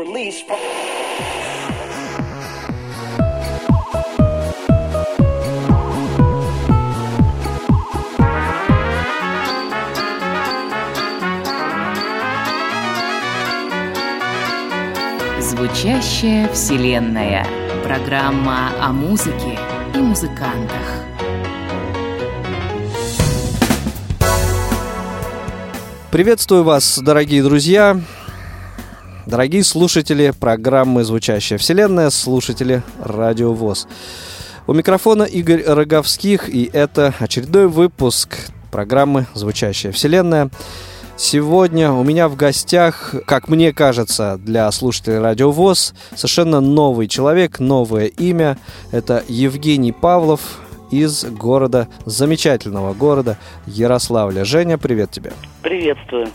release from Звучащая вселенная. Программа о музыке и музыкантах. Приветствую вас, дорогие друзья, дорогие слушатели программы «Звучащая вселенная», слушатели Радио ВОЗ. У микрофона Игорь Роговских, и это очередной выпуск программы «Звучащая вселенная». Сегодня у меня в гостях, как мне кажется, для слушателей Радио ВОЗ, совершенно новый человек, новое имя. Это Евгений Павлов, из города, замечательного города Ярославля. Женя, привет тебе. Приветствую.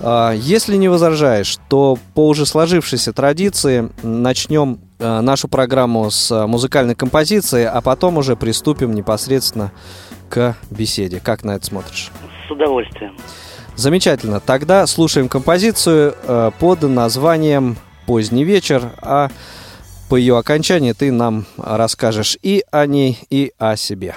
А, если не возражаешь, то по уже сложившейся традиции начнем а, нашу программу с музыкальной композиции, а потом уже приступим непосредственно к беседе. Как на это смотришь? С удовольствием. Замечательно. Тогда слушаем композицию а, под названием «Поздний вечер», а по ее окончании ты нам расскажешь и о ней, и о себе.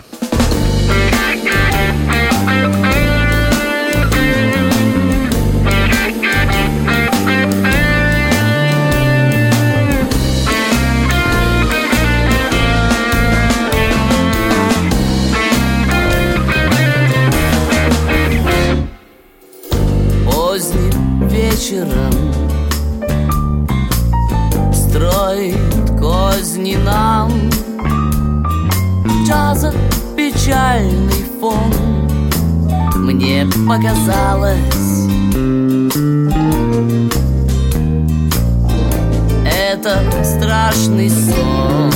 Показалось Это страшный сон.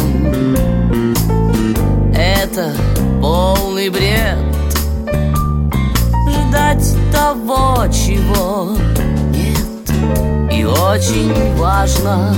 Это полный бред. Ждать того, чего нет. И очень важно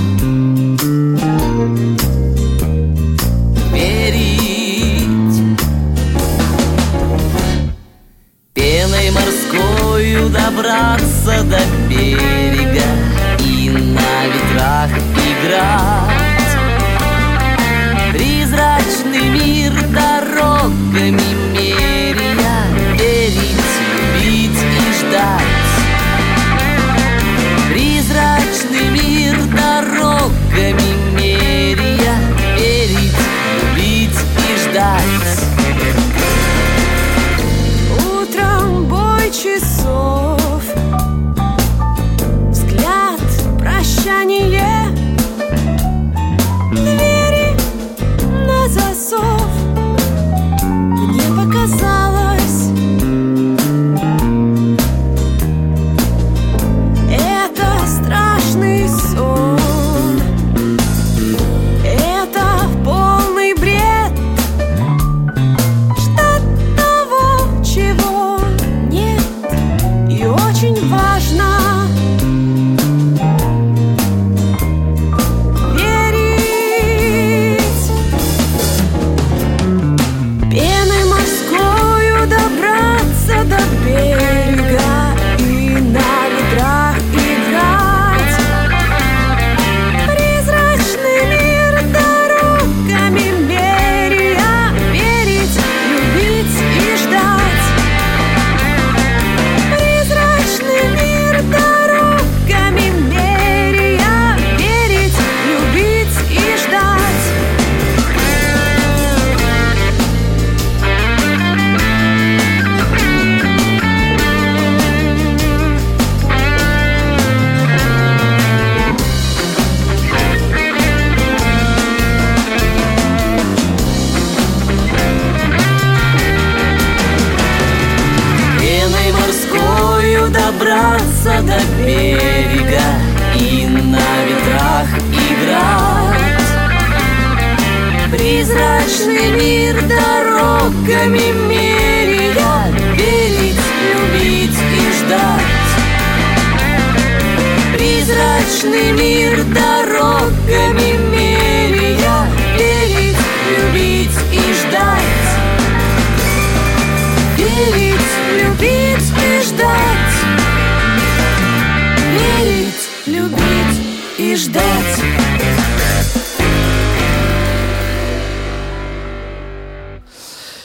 ждать.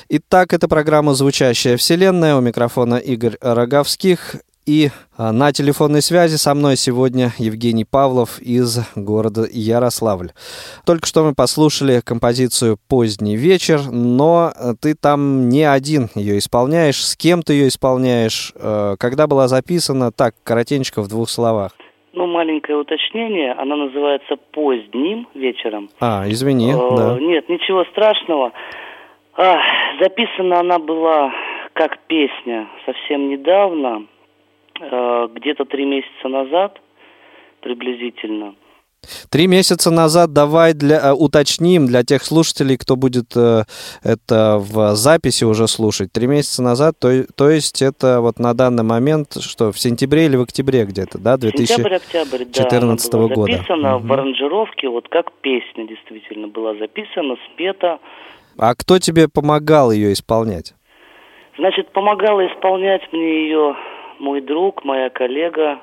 Итак, это программа «Звучащая вселенная». У микрофона Игорь Роговских. И а, на телефонной связи со мной сегодня Евгений Павлов из города Ярославль. Только что мы послушали композицию «Поздний вечер», но ты там не один ее исполняешь. С кем ты ее исполняешь? Э, когда была записана? Так, коротенько в двух словах. Ну, маленькое уточнение. Она называется «Поздним вечером». А, извини, Э, да. Нет, ничего страшного. А, записана она была как песня совсем недавно, э, где-то три месяца назад приблизительно. Три месяца назад давай для, э, уточним для тех слушателей, кто будет э, это в записи уже слушать. Три месяца назад, то, то есть это вот на данный момент, что в сентябре или в октябре где-то, да, 2000... Сентябрь-октябрь, да, 14 она была года. записана Мгм. в аранжировке, вот как песня действительно была записана, спета. А кто тебе помогал ее исполнять? Значит, помогала исполнять мне ее мой друг, моя коллега,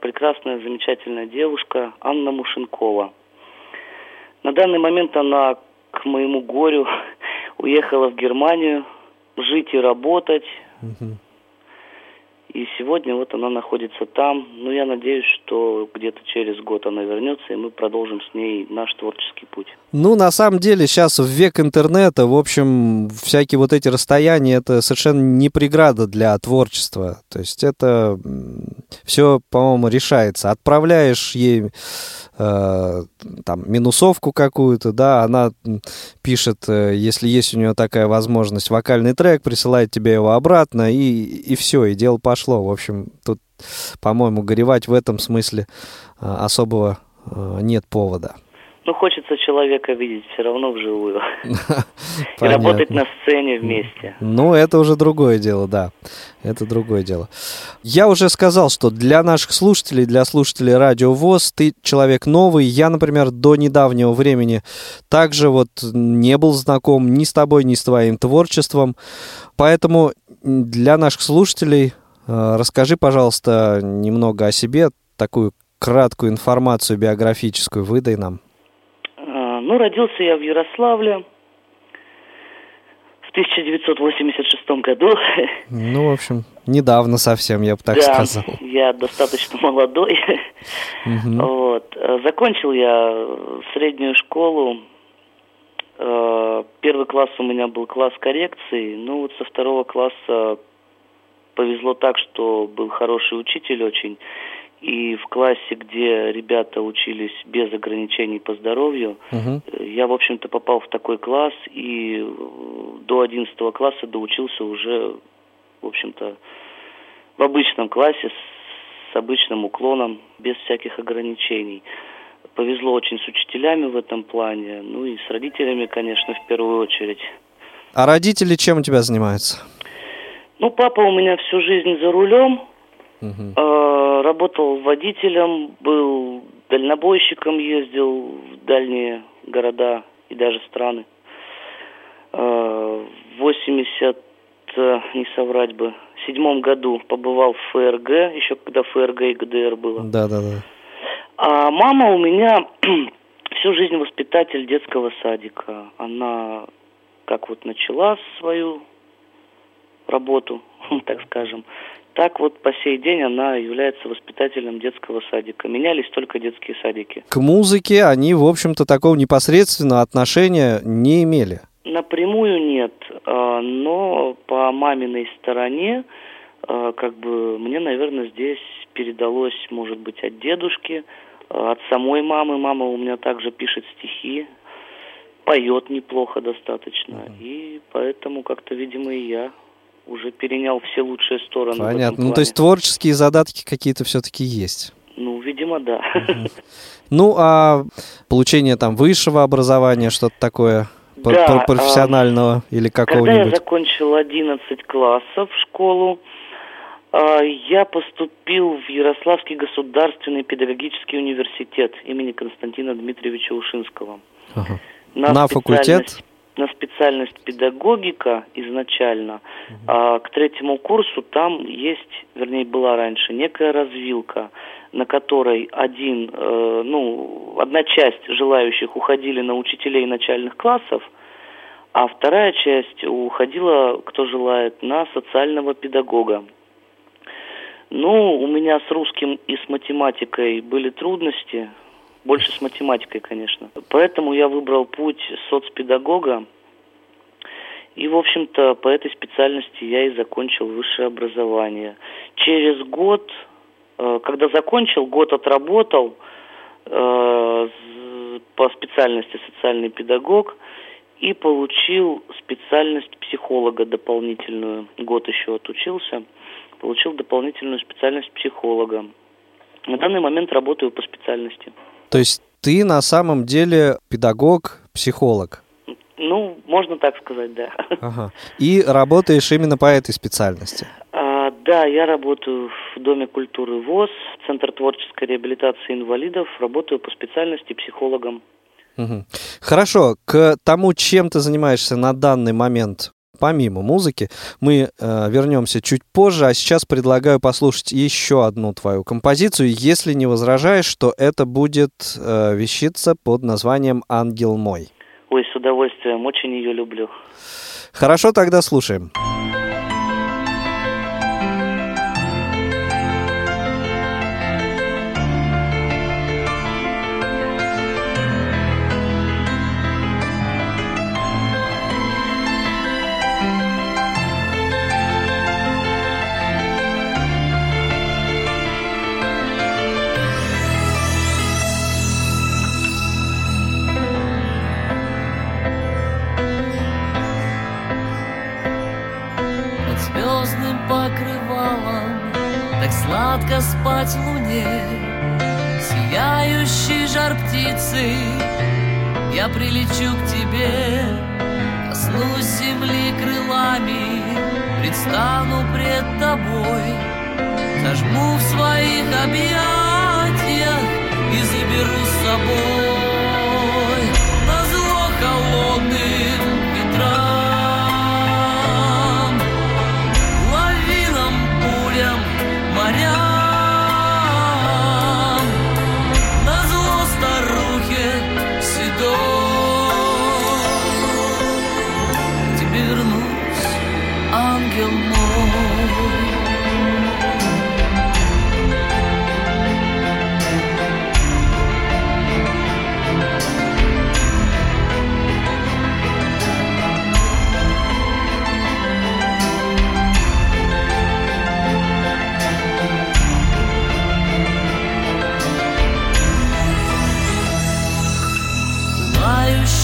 прекрасная, замечательная девушка Анна Мушенкова. На данный момент она, к моему горю, уехала в Германию жить и работать. И сегодня вот она находится там. Ну, я надеюсь, что где-то через год она вернется, и мы продолжим с ней наш творческий путь. Ну, на самом деле, сейчас в век интернета, в общем, всякие вот эти расстояния, это совершенно не преграда для творчества. То есть это все, по-моему, решается. Отправляешь ей э, там минусовку какую-то, да, она пишет, э, если есть у нее такая возможность, вокальный трек, присылает тебе его обратно, и, и все, и дело пошло. В общем, тут, по-моему, горевать в этом смысле э, особого э, нет повода. Ну, хочется человека видеть все равно вживую. И работать на сцене вместе. Ну, это уже другое дело, да. Это другое дело. Я уже сказал, что для наших слушателей, для слушателей Радио ВОЗ, ты человек новый. Я, например, до недавнего времени также вот не был знаком ни с тобой, ни с твоим творчеством. Поэтому для наших слушателей расскажи, пожалуйста, немного о себе, такую краткую информацию биографическую выдай нам. А, Ну, родился я в Ярославле в 1986 году. Ну, в общем, недавно совсем, я бы так да, сказал. я достаточно молодой. Мгм. Вот. Э, Закончил я среднюю школу. Э, Первый класс у меня был класс коррекции. Ну, вот со второго класса повезло так, что был хороший учитель очень. И в классе, где ребята учились без ограничений по здоровью, э, я, в общем-то, попал в такой класс и э, до 11 класса доучился уже, в общем-то, в обычном классе с обычным уклоном, без всяких ограничений. Повезло очень с учителями в этом плане, ну и с родителями, конечно, в первую очередь. А родители чем у тебя занимаются? Ну, папа у меня всю жизнь за рулем, э, работал водителем, был дальнобойщиком, ездил в дальние города и даже страны. Э, в 80, э, не соврать бы, в седьмом году побывал в ФРГ, еще когда ФРГ и ГДР было. Да, да, да. А мама у меня всю жизнь воспитатель детского садика. Она как вот начала свою работу, так скажем, так вот по сей день она является воспитателем детского садика. Менялись только детские садики. К музыке они, в общем-то, такого непосредственного отношения не имели. Напрямую нет, а, но по маминой стороне, а, как бы мне, наверное, здесь передалось, может быть, от дедушки, а, от самой мамы. Мама у меня также пишет стихи, поет неплохо достаточно, и поэтому как-то, видимо, и я уже перенял все лучшие стороны. Понятно. Ну, то есть творческие задатки какие-то все-таки есть. Ну, видимо, да. Ну, а получение там высшего образования, что-то такое Да, пр- профессионального или Когда я какого-нибудь? закончил 11 классов в школу, а, я поступил в Ярославский государственный педагогический университет имени Константина Дмитриевича Ушинского. Ага. На факультет? На специальность педагогика изначально, а к третьему курсу там есть, вернее, была раньше некая развилка, на которой один, э, ну, одна часть желающих уходили на учителей начальных классов, а вторая часть уходила, кто желает, на социального педагога. Ну, у меня с русским и с математикой были трудности, больше с математикой, конечно. Поэтому я выбрал путь соцпедагога. И, в общем-то, по этой специальности я и закончил высшее образование. Через год, э, когда закончил, год отработал э, по специальности социальный педагог и получил специальность психолога дополнительную. Год еще отучился, получил дополнительную специальность психолога. На данный момент работаю по специальности. То есть ты на самом деле педагог, психолог? Ну, можно так сказать, да. Ага. И работаешь именно по этой специальности? А, да, я работаю в Доме культуры ВОЗ, Центр творческой реабилитации инвалидов, работаю по специальности психологом. Угу. Хорошо, к тому, чем ты занимаешься на данный момент, помимо музыки, мы э, вернемся чуть позже, а сейчас предлагаю послушать еще одну твою композицию, если не возражаешь, что это будет э, вещица под названием «Ангел мой». Ой, с удовольствием, очень ее люблю. Хорошо, тогда слушаем. Под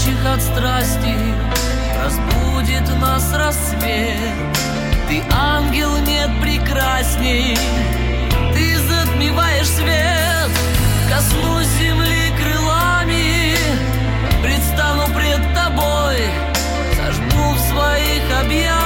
Пылающих от страсти разбудит нас рассвет. Ты ангел нет прекрасней, ты затмеваешь свет. Коснусь земли крылами, предстану пред тобой, сожму в своих объятиях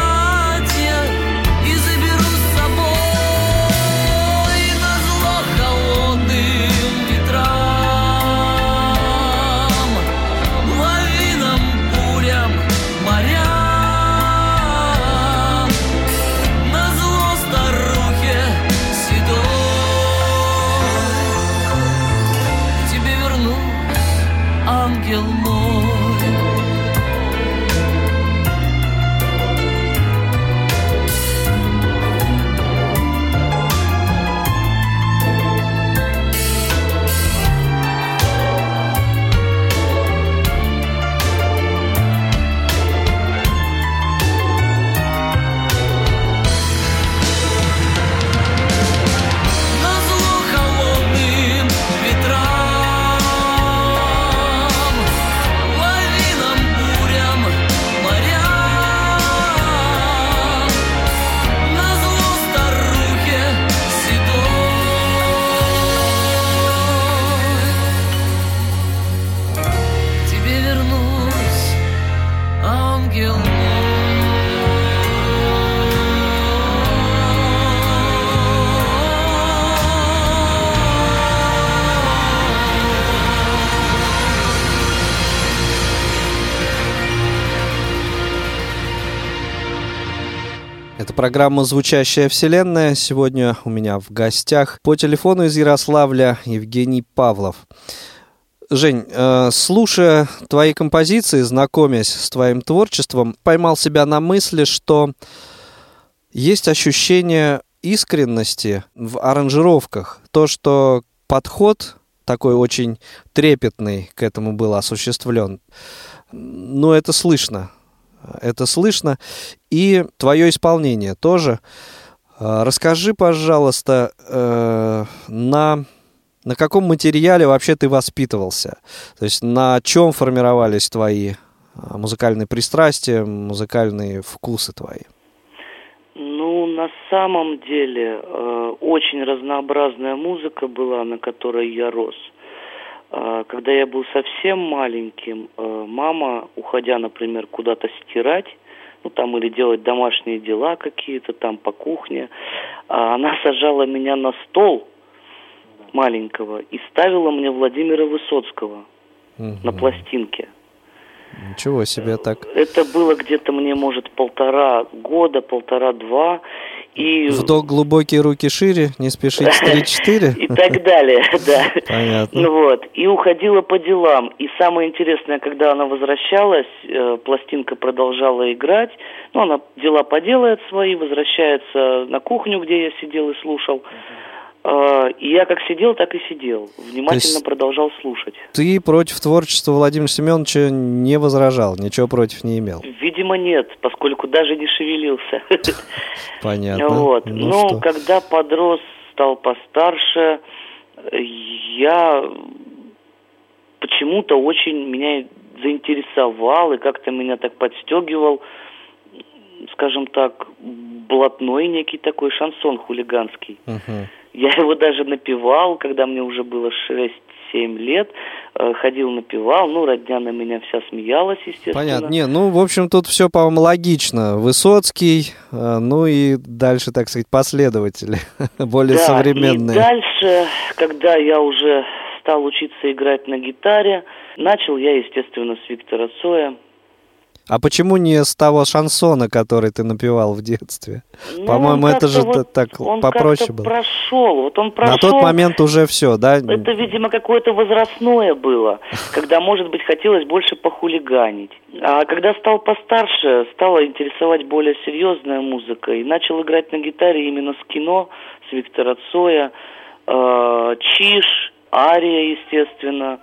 Это программа «Звучащая вселенная». Сегодня у меня в гостях по телефону из Ярославля Евгений Павлов. Жень, э, слушая твои композиции, знакомясь с твоим творчеством, поймал себя на мысли, что есть ощущение искренности в аранжировках. То, что подход такой очень трепетный к этому был осуществлен, ну, это слышно это слышно. И твое исполнение тоже. А, расскажи, пожалуйста, э, на, на каком материале вообще ты воспитывался? То есть на чем формировались твои а, музыкальные пристрастия, музыкальные вкусы твои? Ну, на самом деле, э, очень разнообразная музыка была, на которой я рос. А, когда я был совсем маленьким, э, мама, уходя, например, куда-то стирать, ну там или делать домашние дела какие-то там по кухне, а, она сажала меня на стол маленького и ставила мне Владимира Высоцкого угу. на пластинке. Ничего себе так. Это было где-то мне, может, полтора года, полтора-два. И... Вдох глубокие, руки шире, не спешить 3-4. И так далее, да. Понятно. Ну вот, и уходила по делам. И самое интересное, когда она возвращалась, э, пластинка продолжала играть. Ну, она дела поделает свои, возвращается на кухню, где я сидел и слушал. А, и я как сидел, так и сидел. Внимательно продолжал слушать. Ты против творчества Владимира Семеновича не возражал, ничего против не имел? Видимо, нет, поскольку даже не шевелился. Понятно. Вот. Ну, Но что? когда подрос, стал постарше, я почему-то очень меня заинтересовал и как-то меня так подстегивал, скажем так, блатной некий такой шансон хулиганский. Uh-huh. Я его даже напевал, когда мне уже было 6-7 лет, э, ходил напевал, ну, родня на меня вся смеялась, естественно. Понятно. Не, ну, в общем, тут все, по-моему, логично. Высоцкий, э, ну и дальше, так сказать, последователи, более да, современные. и дальше, когда я уже стал учиться играть на гитаре, начал я, естественно, с Виктора Цоя. А почему не с того шансона, который ты напевал в детстве? Ну, По-моему, это же вот, так он попроще было. прошел, вот он прошел. На тот момент уже все, да? Это, видимо, какое-то возрастное было, когда, может быть, хотелось больше похулиганить. А когда стал постарше, стала интересовать более серьезная музыка и начал играть на гитаре именно с кино, с Виктора Цоя, э, Чиш, Ария, естественно.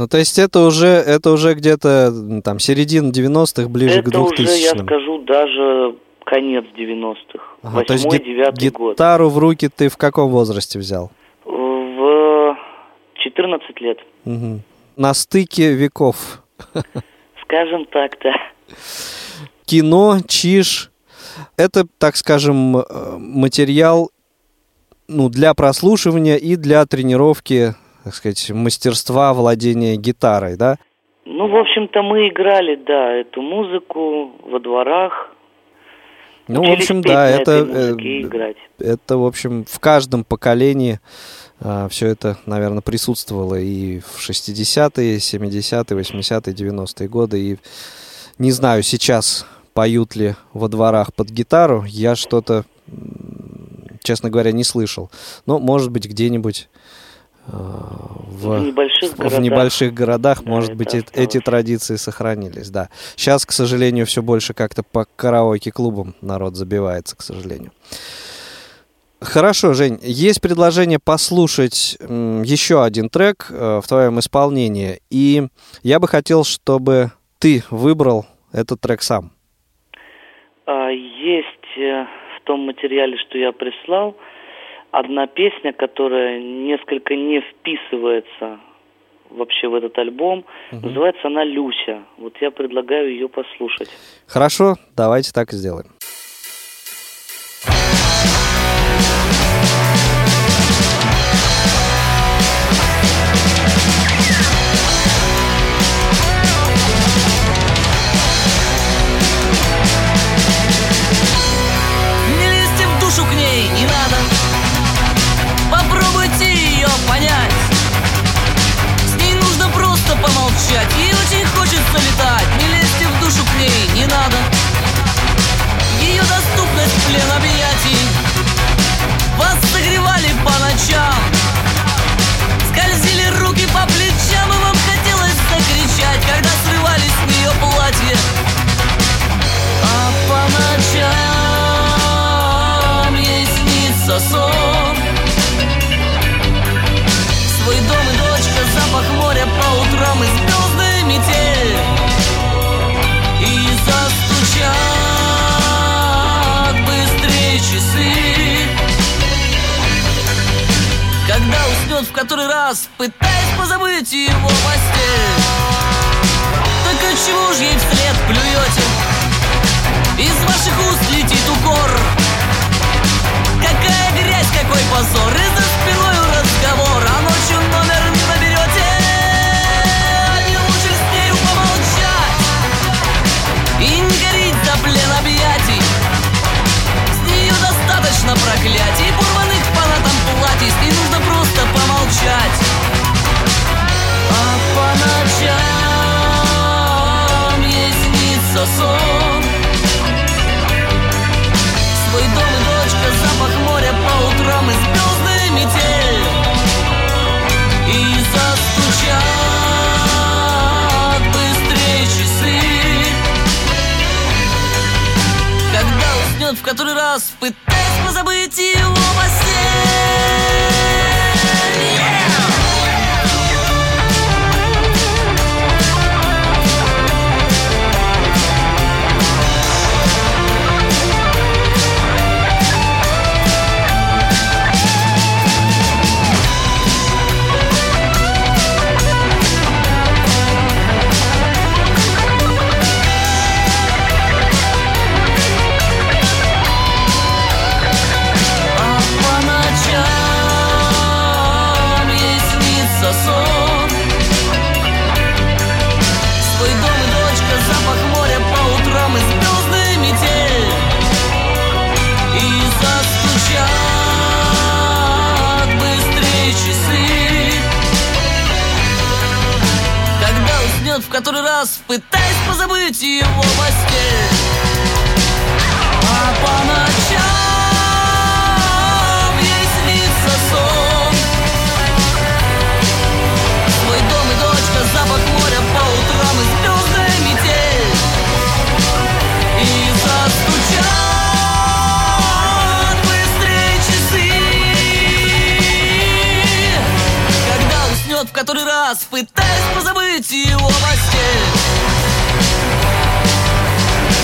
Ну, то есть это уже, это уже где-то там середина 90-х, ближе это к 2000 Это уже, я скажу, даже конец 90-х, ага, 8-9 год. гитару в руки ты в каком возрасте взял? В 14 лет. Угу. На стыке веков. Скажем так, да. Кино, чиш, это, так скажем, э, материал ну, для прослушивания и для тренировки так сказать, мастерства владения гитарой, да? Ну, в общем-то, мы играли, да, эту музыку во дворах. Ну, в общем, да, это, э, это, в общем, в каждом поколении а, все это, наверное, присутствовало и в 60-е, 70-е, 80-е, 90-е годы. И не знаю, сейчас поют ли во дворах под гитару, я что-то, честно говоря, не слышал. Но, может быть, где-нибудь в, в небольших городах, в небольших городах да, может быть, осталось. эти традиции сохранились, да. Сейчас, к сожалению, все больше как-то по караоке-клубам народ забивается, к сожалению. Хорошо, Жень, есть предложение послушать еще один трек э, в твоем исполнении, и я бы хотел, чтобы ты выбрал этот трек сам. А, есть э, в том материале, что я прислал, одна песня, которая несколько не вписывается вообще в этот альбом. Угу. Называется она «Люся». Вот я предлагаю ее послушать. Хорошо, давайте так и сделаем. кричать Ей очень хочется летать Не лезьте в душу к ней, не надо. Ее доступность плен объятий. Уснет в который раз, пытаясь позабыть его постель. Так отчего ж ей вслед плюете? Из ваших уст летит укор. Какая грязь, какой позор, и за спиной разговор, а ночью номер не наберете. Не лучше с нею помолчать и не гореть за плен объятий. С нее достаточно проклятий Порванных фанатом платьев помолчать А по ночам ей снится сон. Свой дом и дочка, запах моря по утрам И звездная метель. И застучат быстрее часы. Когда уснет в который раз, пытаясь позабыть его пытаясь позабыть его постель а по ночам ей снится сон. Свой дом и дочка, запах моря по утрам И звездная метель. И уснет в который раз, пытаясь позабыть его постель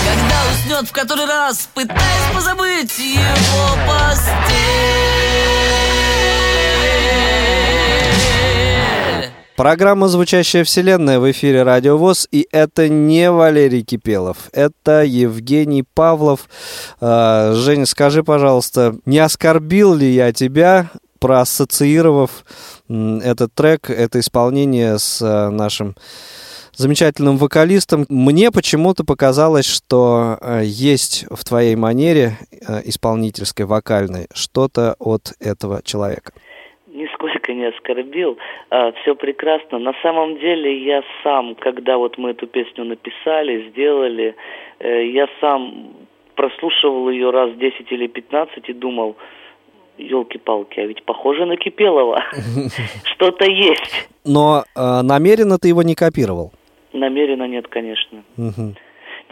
когда уснет в который раз, пытаясь позабыть его постель. Программа «Звучащая вселенная» в эфире Радио ВОЗ, и это не Валерий Кипелов, это Евгений Павлов. Э, Женя, скажи, пожалуйста, не оскорбил ли я тебя, проассоциировав этот трек, это исполнение с э, нашим замечательным вокалистом. Мне почему-то показалось, что э, есть в твоей манере э, исполнительской, вокальной, что-то от этого человека. Нисколько не оскорбил. все прекрасно. На самом деле я сам, когда вот мы эту песню написали, сделали, э, я сам прослушивал ее раз 10 или 15 и думал, елки-палки, а ведь похоже на Кипелова. Что-то есть. Но э, намеренно ты его не копировал. Намеренно нет, конечно. Мгм.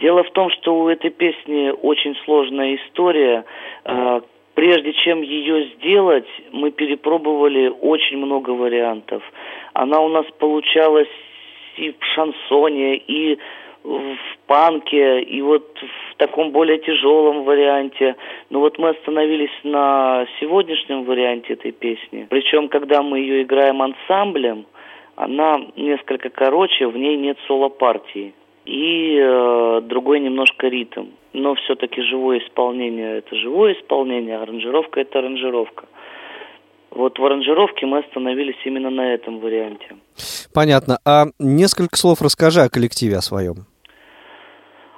Дело в том, что у этой песни очень сложная история. А, Прежде чем ее сделать, мы перепробовали очень много вариантов. Она у нас получалась и в шансоне, и в панке, и вот в таком более тяжелом варианте. Но вот мы остановились на сегодняшнем варианте этой песни. Причем, когда мы ее играем ансамблем, она несколько короче, в ней нет соло-партии. И э, другой немножко ритм. Но все-таки живое исполнение это живое исполнение, аранжировка это аранжировка. Вот в аранжировке мы остановились именно на этом варианте. Понятно. А несколько слов расскажи о коллективе о своем.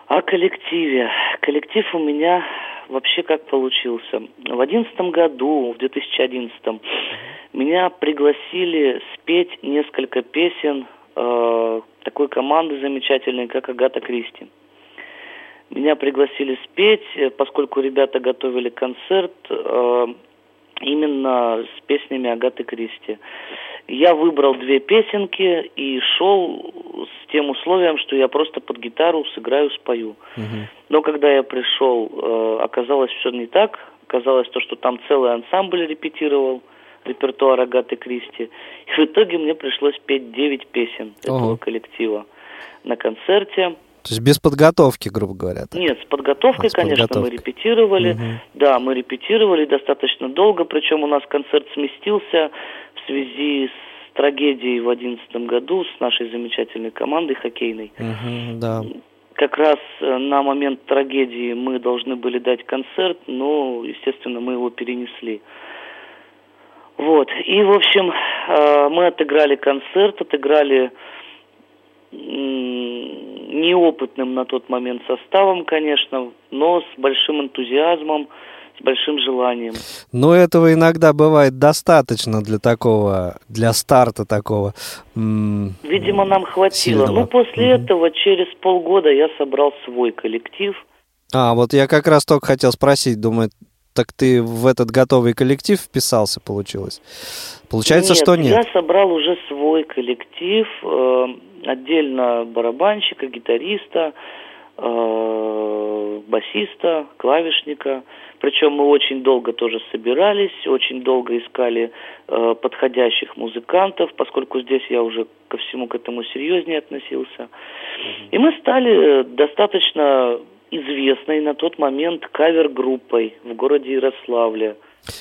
О коллективе. Коллектив у меня вообще как получился. В одиннадцатом году, в 2011 меня пригласили спеть несколько песен э, такой команды замечательной, как Агата Кристи. Меня пригласили спеть, э, поскольку ребята готовили концерт э, именно с песнями Агаты Кристи. Я выбрал две песенки и шел с тем условием, что я просто под гитару сыграю, спою. Но когда я пришел, э, оказалось все не так. Оказалось то, что там целый ансамбль репетировал репертуар Агаты Кристи. И в итоге мне пришлось петь 9 песен этого Ого. коллектива на концерте. То есть без подготовки, грубо говоря. так? Нет, с подготовкой, А, с конечно, мы подготовкой. репетировали. Мгм. Да, мы репетировали достаточно долго, причем у нас концерт сместился в связи с трагедией в одиннадцатом году с нашей замечательной командой хоккейной. Мгм, да. Как раз э, на момент трагедии мы должны были дать концерт, но, естественно, мы его перенесли. Вот. И, в общем, э, мы отыграли концерт, отыграли неопытным на тот момент составом, конечно, но с большим энтузиазмом, с большим желанием. Но этого иногда бывает достаточно для такого, для старта такого. Видимо, нам хватило. Сильного. Ну, после Мгм. этого, через полгода я собрал свой коллектив. А, вот я как раз только хотел спросить, думаю, так ты в этот готовый коллектив вписался, получилось? Получается, что нет. Я собрал уже свой коллектив, э, отдельно барабанщика, гитариста, э, басиста, клавишника. Причем мы очень долго тоже собирались, очень долго искали э, подходящих музыкантов, поскольку здесь я уже ко всему к этому серьезнее относился. И мы стали э, достаточно известной на тот момент кавер-группой в городе Ярославле.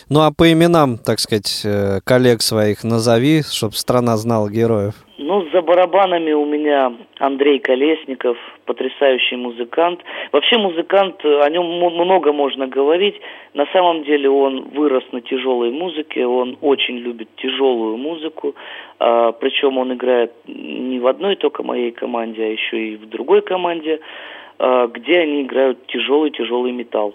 Ну, а по именам, так сказать, э, коллег своих назови, чтобы страна знала героев. Ну, за барабанами у меня Андрей Колесников, потрясающий музыкант. Вообще музыкант, о нем много можно говорить. На самом деле он вырос на тяжелой музыке, он очень любит тяжелую музыку. А, причем он играет не в одной только моей команде, а еще и в другой команде, где они играют тяжелый-тяжелый металл.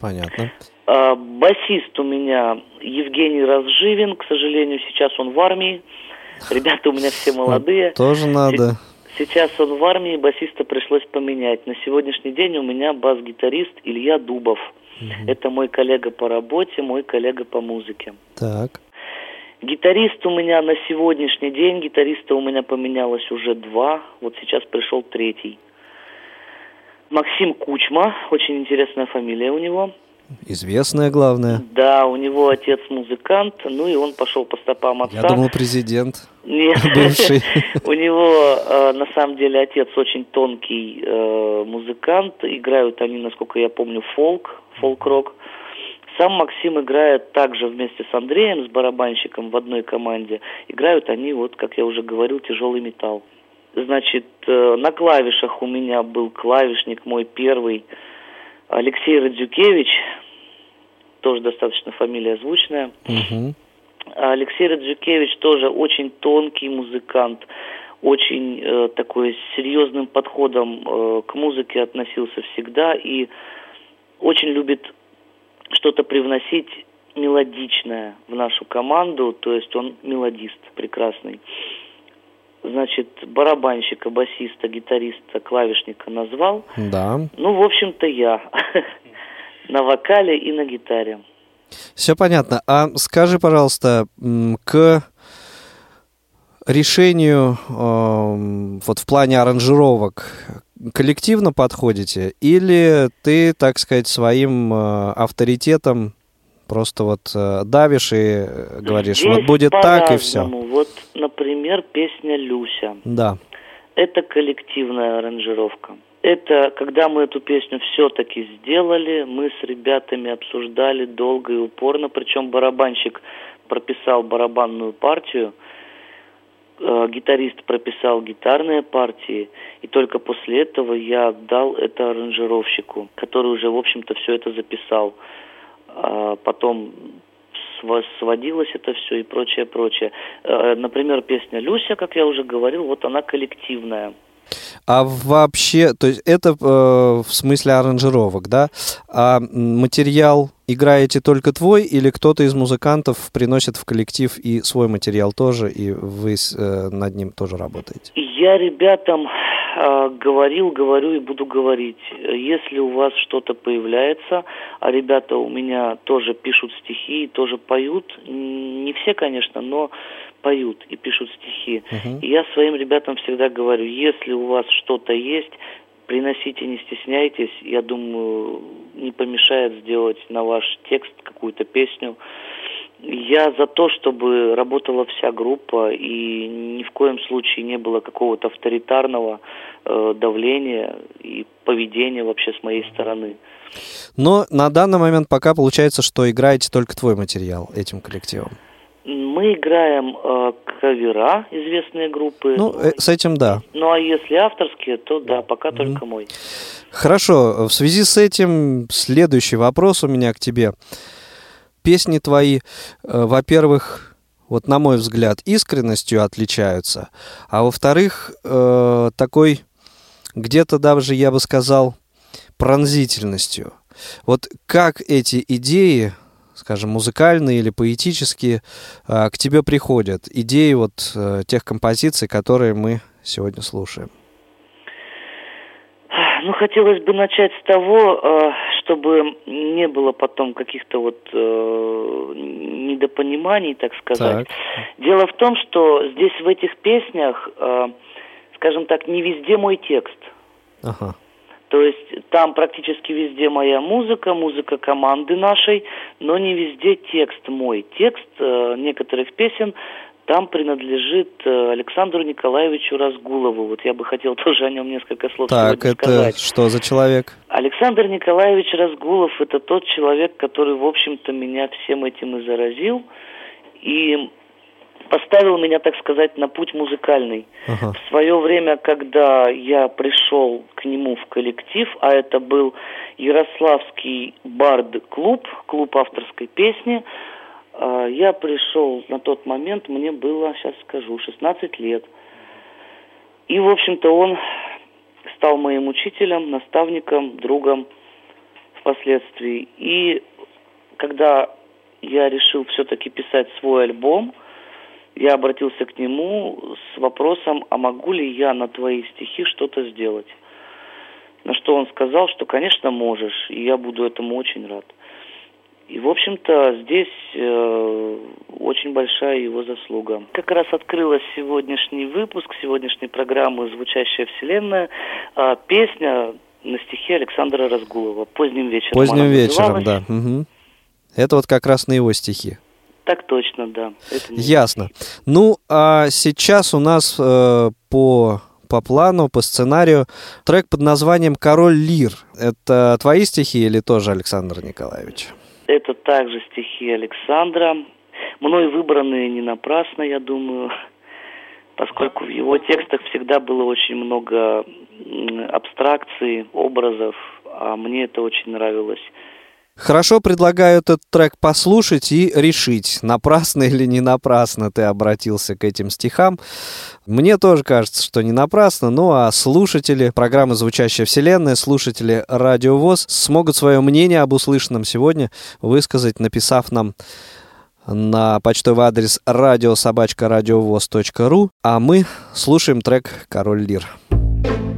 Понятно. А, Басист у меня Евгений Разживин, к сожалению, сейчас он в армии. Ребята у меня все молодые. Тоже надо. Сейчас он в армии, басиста пришлось поменять. На сегодняшний день у меня бас-гитарист Илья Дубов. Это мой коллега по работе, мой коллега по музыке. Так. Гитарист у меня на сегодняшний день, гитариста у меня поменялось уже два, вот сейчас пришел третий. Максим Кучма, очень интересная фамилия у него. Известное, главное. Да, у него отец музыкант, ну и он пошел по стопам отца. Я думал, президент. Нет. Бывший. У него э, на самом деле отец очень тонкий э, музыкант. Играют они, насколько я помню, фолк, фолк-рок. Сам Максим играет также вместе с Андреем, с барабанщиком в одной команде. Играют они, вот, как я уже говорил, тяжелый металл. Значит, э, на клавишах у меня был клавишник мой первый, Алексей Радзюкевич. Тоже достаточно фамилия звучная. Мгм. Алексей Раджикевич тоже очень тонкий музыкант, очень э, такой с серьезным подходом э, к музыке относился всегда и очень любит что-то привносить мелодичное в нашу команду, то есть он мелодист прекрасный. Значит, барабанщика, басиста, гитариста, клавишника назвал. Да. Ну, в общем-то, я на вокале и на гитаре. Все понятно. А скажи, пожалуйста, к решению эм, вот в плане аранжировок коллективно подходите или ты, так сказать, своим э, авторитетом просто вот э, давишь и э, говоришь, вот Здесь будет так и все. Вот, например, песня «Люся». Да. Это коллективная аранжировка. Это когда мы эту песню все-таки сделали, мы с ребятами обсуждали долго и упорно, причем барабанщик прописал барабанную партию, э, гитарист прописал гитарные партии, и только после этого я отдал это аранжировщику, который уже, в общем-то, все это записал. А потом сводилось это все и прочее, прочее. Э, Например, песня «Люся», как я уже говорил, вот она коллективная. А вообще, то есть это э, в смысле аранжировок, да? А материал играете только твой или кто-то из музыкантов приносит в коллектив и свой материал тоже, и вы э, над ним тоже работаете? Я ребятам говорил, говорю и буду говорить, э, если у вас что-то появляется, а ребята у меня тоже пишут стихи и тоже поют, не все, конечно, но поют и пишут стихи. Мгм. И я своим ребятам всегда говорю, если у вас что-то есть, приносите, не стесняйтесь. Я думаю, не помешает сделать на ваш текст какую-то песню. Я за то, чтобы работала вся группа и ни в коем случае не было какого-то авторитарного э, давления и поведения вообще с моей стороны. Но на данный момент пока получается, что играете только твой материал этим коллективом. Мы играем э, кавера известные группы. Ну, э, с этим да. Ну а если авторские, то да, пока только мой. Хорошо, в связи с этим следующий вопрос у меня к тебе. Песни твои, э, во-первых, вот на мой взгляд, искренностью отличаются, а во-вторых, э, такой где-то даже, я бы сказал, пронзительностью. Вот как эти идеи, скажем, музыкальные или поэтические, э, к тебе приходят? Идеи вот тех композиций, которые мы сегодня слушаем. Ну, хотелось бы начать с того, чтобы не было потом каких-то вот э, недопониманий, так сказать. Так. Дело в том, что здесь в этих песнях, э, скажем так, не везде мой текст. Ага. То есть там практически везде моя музыка, музыка команды нашей, но не везде текст мой. Текст э, некоторых песен там принадлежит э, Александру Николаевичу Разгулову. Вот я бы хотел тоже о нем несколько слов Так, это сказать. что за человек? Александр Николаевич Разгулов – это тот человек, который, в общем-то, меня всем этим и заразил. И поставил меня, так сказать, на путь музыкальный. Ага. В свое время, когда я пришел к нему в коллектив, а это был Ярославский бард-клуб, клуб авторской песни, я пришел на тот момент, мне было, сейчас скажу, 16 лет. И, в общем-то, он стал моим учителем, наставником, другом впоследствии. И когда я решил все-таки писать свой альбом, я обратился к нему с вопросом, а могу ли я на твои стихи что-то сделать? На что он сказал, что, конечно, можешь, и я буду этому очень рад. И, в общем-то, здесь э, очень большая его заслуга. Как раз открылась сегодняшний выпуск, сегодняшней программы «Звучащая вселенная», э, песня на стихе Александра Разгулова «Поздним вечером». Поздним вечером, да. Мгм. Это вот как раз на его стихи. Так точно, да. Ясно. Ну, а сейчас у нас э, по, по плану, по сценарию трек под названием «Король лир». Это твои стихи или тоже Александр Николаевич? Это также стихи Александра. Мной выбранные не напрасно, я думаю, поскольку в его текстах всегда было очень много абстракций, образов, а мне это очень нравилось. Хорошо, предлагаю этот трек послушать и решить, напрасно или не напрасно ты обратился к этим стихам. Мне тоже кажется, что не напрасно, ну а слушатели программы «Звучащая вселенная», слушатели Радио ВОЗ смогут свое мнение об услышанном сегодня высказать, написав нам на почтовый адрес радиособачка.радиовоз.ру, а мы слушаем трек «Король лир». красное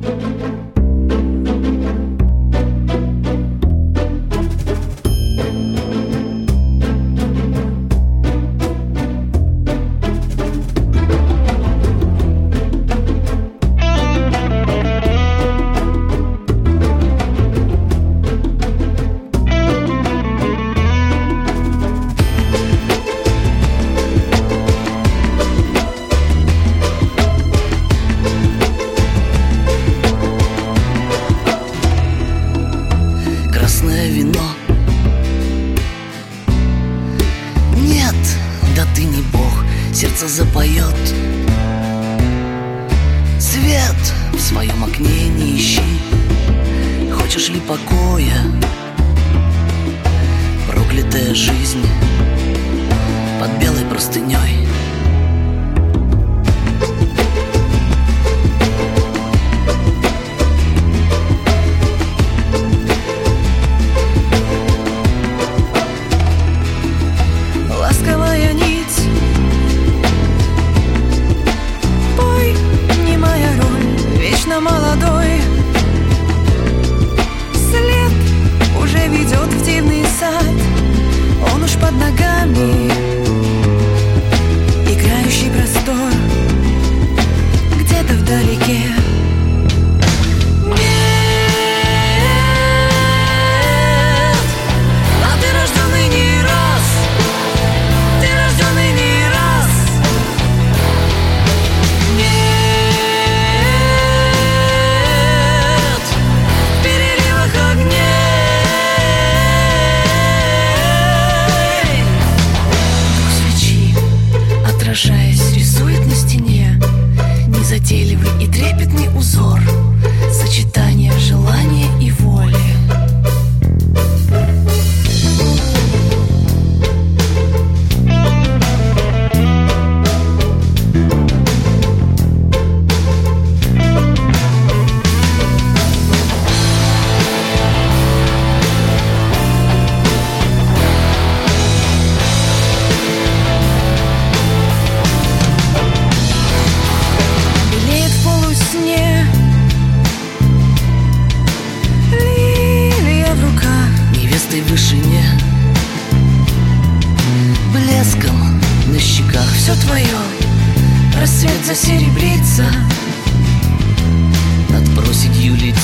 Жизнь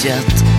Just.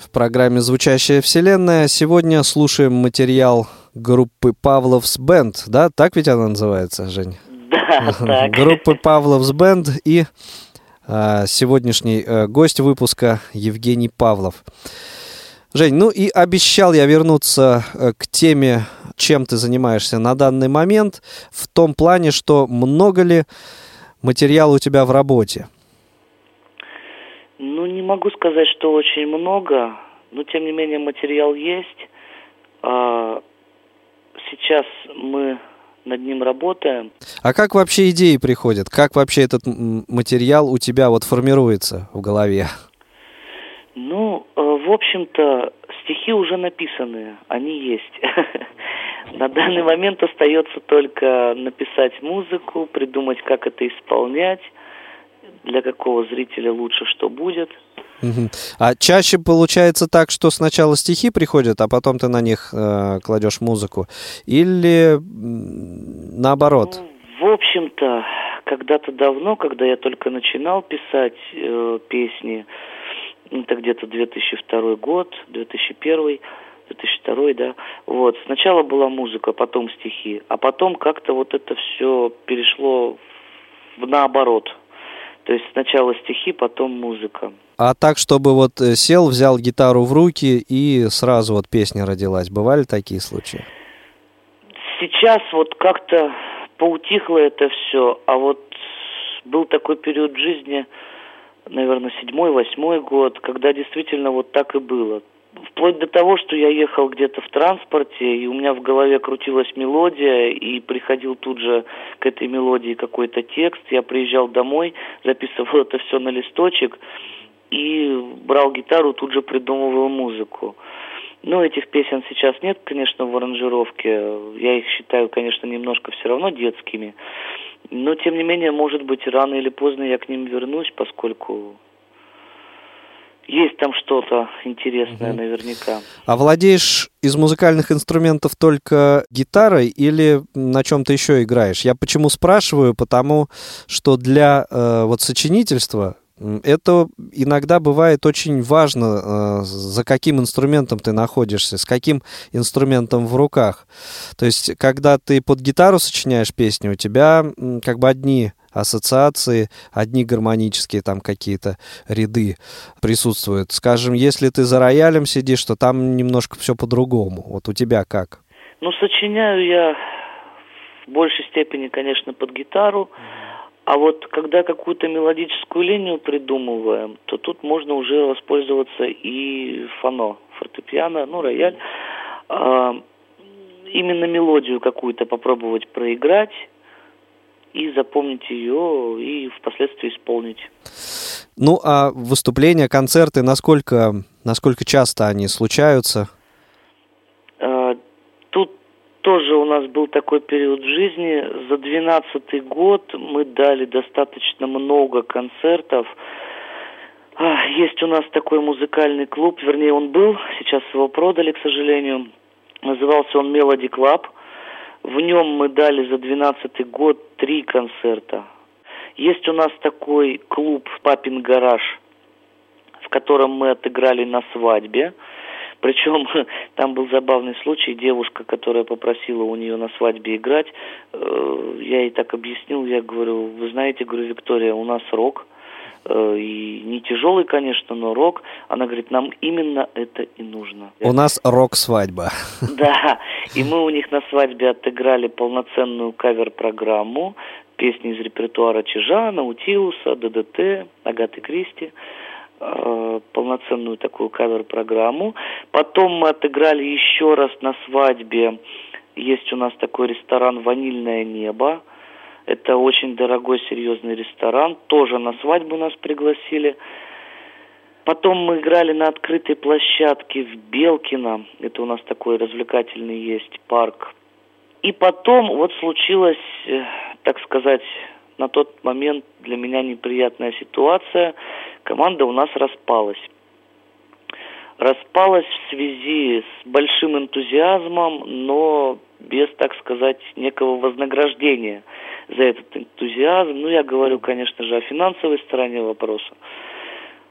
В программе «Звучащая вселенная» сегодня слушаем материал группы Павловс Бенд, да? Так ведь она называется, Жень? Да, так. Группы Павловс Бенд и а, сегодняшний э, гость выпуска Евгений Павлов. Жень, ну и обещал я вернуться э, к теме, чем ты занимаешься на данный момент, в том плане, что много ли материала у тебя в работе? Ну, не могу сказать, что очень много, но тем не менее материал есть. А, Сейчас мы над ним работаем. А как вообще идеи приходят? Как вообще этот материал у тебя вот формируется в голове? Ну, э, в общем-то, стихи уже написаны, они есть. На данный момент остается только написать музыку, придумать, как это исполнять, для какого зрителя лучше что будет. А чаще получается так, что сначала стихи приходят, а потом ты на них э, кладешь музыку? Или наоборот? Ну, в общем-то, когда-то давно, когда я только начинал писать э, песни, ну, это где-то 2002 год, 2001, 2002, да, вот, сначала была музыка, потом стихи, а потом как-то вот это все перешло в наоборот. То есть сначала стихи, потом музыка. А так, чтобы вот э, сел, взял гитару в руки и сразу вот песня родилась. Бывали такие случаи? Сейчас вот как-то поутихло это все, а вот был такой период жизни, наверное, седьмой, восьмой год, когда действительно вот так и было. Вплоть до того, что я ехал где-то в транспорте, и у меня в голове крутилась мелодия, и приходил тут же к этой мелодии какой-то текст. Я приезжал домой, записывал это все на листочек, и брал гитару, тут же придумывал музыку. Ну, этих песен сейчас нет, конечно, в аранжировке. Я их считаю, конечно, немножко все равно детскими. Но, тем не менее, может быть, рано или поздно я к ним вернусь, поскольку есть там что-то интересное наверняка. А владеешь из музыкальных инструментов только гитарой или на чем-то еще играешь? Я почему спрашиваю? Потому что для э, вот сочинительства это иногда бывает очень важно, э, за каким инструментом ты находишься, с каким инструментом в руках. То есть, когда ты под гитару сочиняешь песню, у тебя как бы одни ассоциации, одни гармонические там какие-то ряды присутствуют. Скажем, если ты за роялем сидишь, то там немножко все по-другому. Вот у тебя как? Ну, сочиняю я в большей степени, конечно, под гитару. А вот когда какую-то мелодическую линию придумываем, то тут можно уже воспользоваться и фано, фортепиано, ну, рояль. А, именно мелодию какую-то попробовать проиграть и запомнить ее и впоследствии исполнить. Ну, а выступления, концерты, насколько, насколько часто они случаются? А, тут тоже у нас был такой период в жизни. За двенадцатый год мы дали достаточно много концертов. А, есть у нас такой музыкальный клуб, вернее, он был, сейчас его продали, к сожалению. Назывался он Melody Club. В нем мы дали за двенадцатый год три концерта. Есть у нас такой клуб «Папин гараж», в котором мы отыграли на свадьбе. Причем там был забавный случай, девушка, которая попросила у нее на свадьбе играть, э, я ей так объяснил, я говорю, вы знаете, говорю, Виктория, у нас рок, и не тяжелый, конечно, но рок. Она говорит, нам именно это и нужно. У нас рок-свадьба. Да, и мы у них на свадьбе отыграли полноценную кавер-программу, песни из репертуара Чижана, Утиуса, ДДТ, Агаты Кристи э, полноценную такую кавер-программу. Потом мы отыграли еще раз на свадьбе. Есть у нас такой ресторан «Ванильное небо». Это очень дорогой, серьезный ресторан. Тоже на свадьбу нас пригласили. Потом мы играли на открытой площадке в Белкино. Это у нас такой развлекательный есть парк. И потом вот случилось, э, так сказать, на тот момент для меня неприятная ситуация. Команда у нас распалась. Распалась в связи с большим энтузиазмом, но без, так сказать, некого вознаграждения за этот энтузиазм. Ну, я говорю, конечно же, о финансовой стороне вопроса.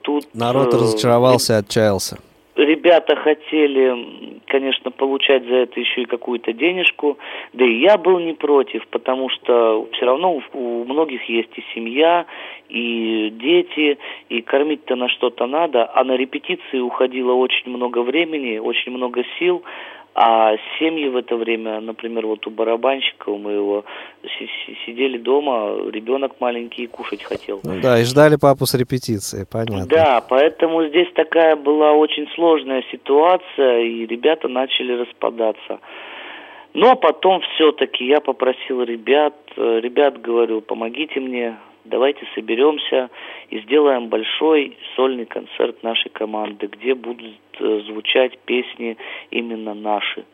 Тут, Народ э, разочаровался и отчаялся ребята хотели, конечно, получать за это еще и какую-то денежку, да и я был не против, потому что все равно у, многих есть и семья, и дети, и кормить-то на что-то надо, а на репетиции уходило очень много времени, очень много сил, а семьи в это время, например, вот у барабанщика, у моего, сидели дома, ребенок маленький кушать хотел. Ну да, и ждали папу с репетиции, понятно. Да, поэтому здесь такая была очень сложная ситуация, и ребята начали распадаться. Но потом все-таки я попросил ребят, э, ребят, говорю, помогите мне, давайте соберемся и сделаем большой сольный концерт нашей команды, где будут э, звучать песни именно наши.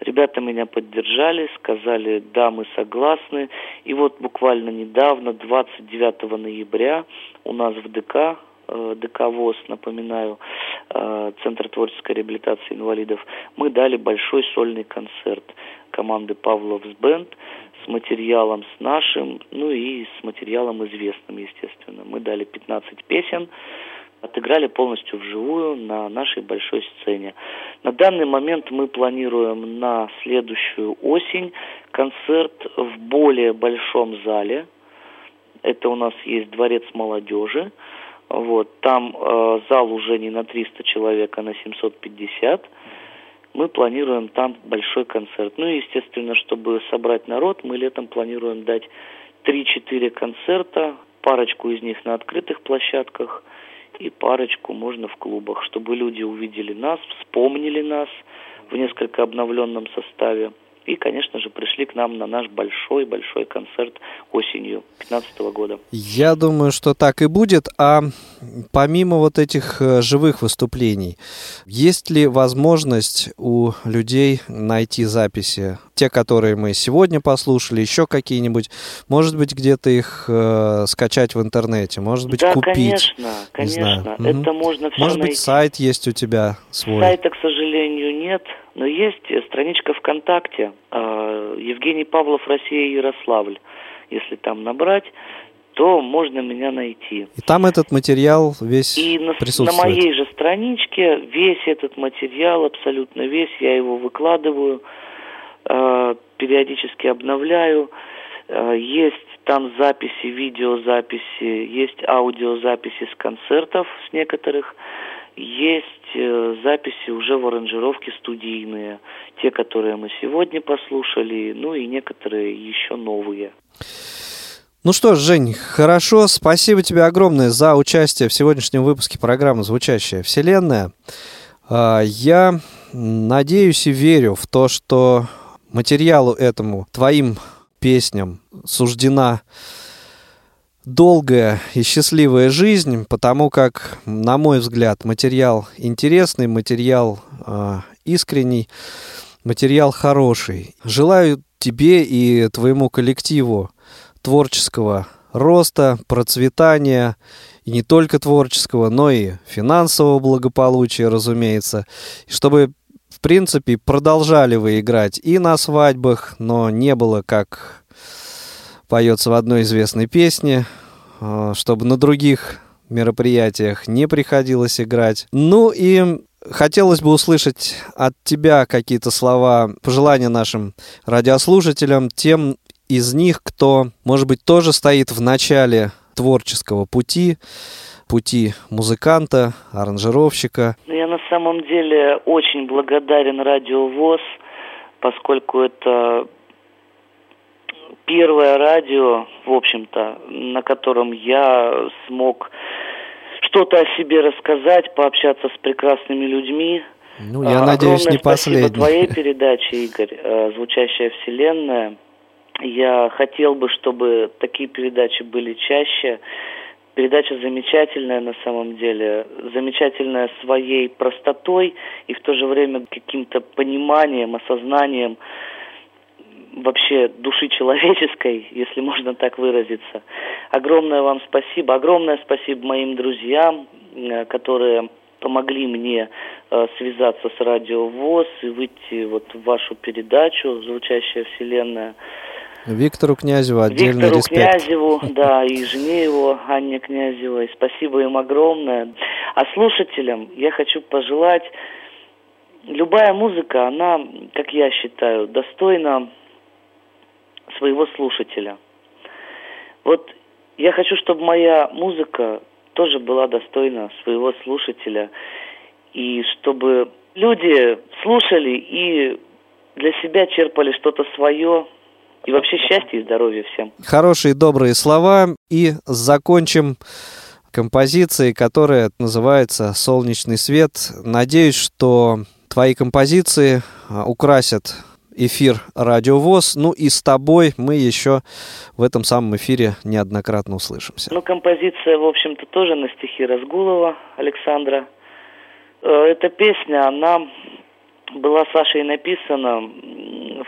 Ребята меня поддержали, сказали, да, мы согласны. И вот буквально недавно, 29 ноября, у нас в ДК, э, ДК ВОЗ, напоминаю, э, Центр творческой реабилитации инвалидов, мы дали большой сольный концерт команды Павловс Бенд материалом с нашим, ну и с материалом известным, естественно. Мы дали 15 песен, отыграли полностью вживую на нашей большой сцене. На данный момент мы планируем на следующую осень концерт в более большом зале. Это у нас есть дворец молодежи. Вот, там э, зал уже не на 300 человек, а на 750 мы планируем там большой концерт. Ну и, естественно, чтобы собрать народ, мы летом планируем дать 3-4 концерта, парочку из них на открытых площадках и парочку можно в клубах, чтобы люди увидели нас, вспомнили нас в несколько обновленном составе и, конечно же, пришли к нам на наш большой-большой концерт осенью 2015 года. Я думаю, что так и будет. А помимо вот этих э, живых выступлений, есть ли возможность у людей найти записи? Те, которые мы сегодня послушали, еще какие-нибудь? Может быть, где-то их э, скачать в интернете? Может быть, да, купить? конечно, конечно. Это угу. можно все Может найти. быть, сайт есть у тебя свой? Сайта, к сожалению, нет. Но есть страничка ВКонтакте э, Евгений Павлов, Россия, Ярославль. Если там набрать, то можно меня найти. И там этот материал весь И на, присутствует. на моей же страничке весь этот материал, абсолютно весь, я его выкладываю, э, периодически обновляю. Э, есть там записи, видеозаписи, есть аудиозаписи с концертов с некоторых есть э, записи уже в аранжировке студийные, те, которые мы сегодня послушали, ну и некоторые еще новые. Ну что ж, Жень, хорошо. Спасибо тебе огромное за участие в сегодняшнем выпуске программы «Звучащая Вселенная». А, Я надеюсь и верю в то, что материалу этому, твоим песням, суждена долгая и счастливая жизнь, потому как, на мой взгляд, материал интересный, материал э, искренний, материал хороший. Желаю тебе и твоему коллективу творческого роста, процветания, и не только творческого, но и финансового благополучия, разумеется, и чтобы в принципе, продолжали вы играть и на свадьбах, но не было, как поется в одной известной песне, э, чтобы на других мероприятиях не приходилось играть. Ну и хотелось бы услышать от тебя какие-то слова, пожелания нашим радиослушателям, тем из них, кто, может быть, тоже стоит в начале творческого пути, пути музыканта, аранжировщика. Ну, я на самом деле очень благодарен Радио ВОЗ, поскольку это первое радио, в общем-то, на котором я смог что-то о себе рассказать, пообщаться с прекрасными людьми. Ну, я а, надеюсь, не последний. твоей передаче, Игорь, э, «Звучащая вселенная». Я хотел бы, чтобы такие передачи были чаще. Передача замечательная на самом деле, замечательная своей простотой и в то же время каким-то пониманием, осознанием вообще души человеческой, если можно так выразиться. Огромное вам спасибо, огромное спасибо моим друзьям, э, которые помогли мне э, связаться с Радио ВОЗ и выйти вот в вашу передачу «Звучащая вселенная». Виктору Князеву отдельный Виктору респект. Князеву, да, и жене его, Анне Князевой. Спасибо им огромное. А слушателям я хочу пожелать, любая музыка, она, как я считаю, достойна своего слушателя. Вот я хочу, чтобы моя музыка тоже была достойна своего слушателя, и чтобы люди слушали и для себя черпали что-то свое, и вообще счастья и здоровья всем. Хорошие, добрые слова. И закончим композицией, которая называется «Солнечный свет». Надеюсь, что твои композиции а, украсят эфир Радио ВОЗ. Ну и с тобой мы еще в этом самом эфире неоднократно услышимся. Ну, композиция, в общем-то, тоже на стихи Разгулова Александра. Э, эта песня, она была Сашей написана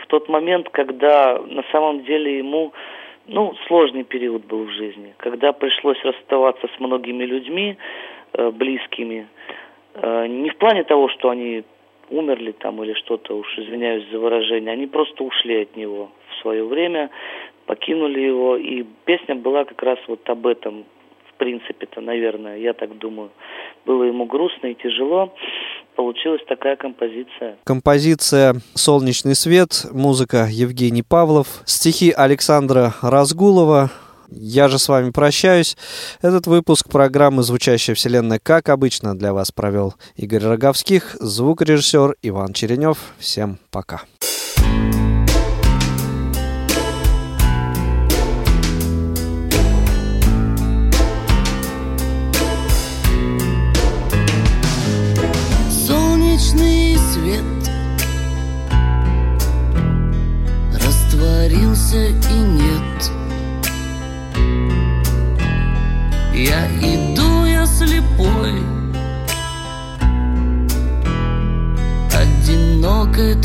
в тот момент, когда на самом деле ему ну, сложный период был в жизни, когда пришлось расставаться с многими людьми, э, близкими. Э, не в плане того, что они умерли там или что-то, уж извиняюсь за выражение, они просто ушли от него в свое время, покинули его, и песня была как раз вот об этом, в принципе-то, наверное, я так думаю. Было ему грустно и тяжело, получилась такая композиция. Композиция «Солнечный свет», музыка Евгений Павлов, стихи Александра Разгулова, я же с вами прощаюсь. Этот выпуск программы «Звучащая вселенная», как обычно, для вас провел Игорь Роговских, звукорежиссер Иван Черенев. Всем пока. και